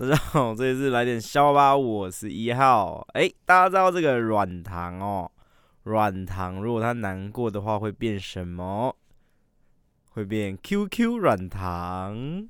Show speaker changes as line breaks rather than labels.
大家好，这里是来点笑吧，我是一号。哎、大家知道这个软糖哦？软糖如果它难过的话会变什么？会变 QQ 软糖。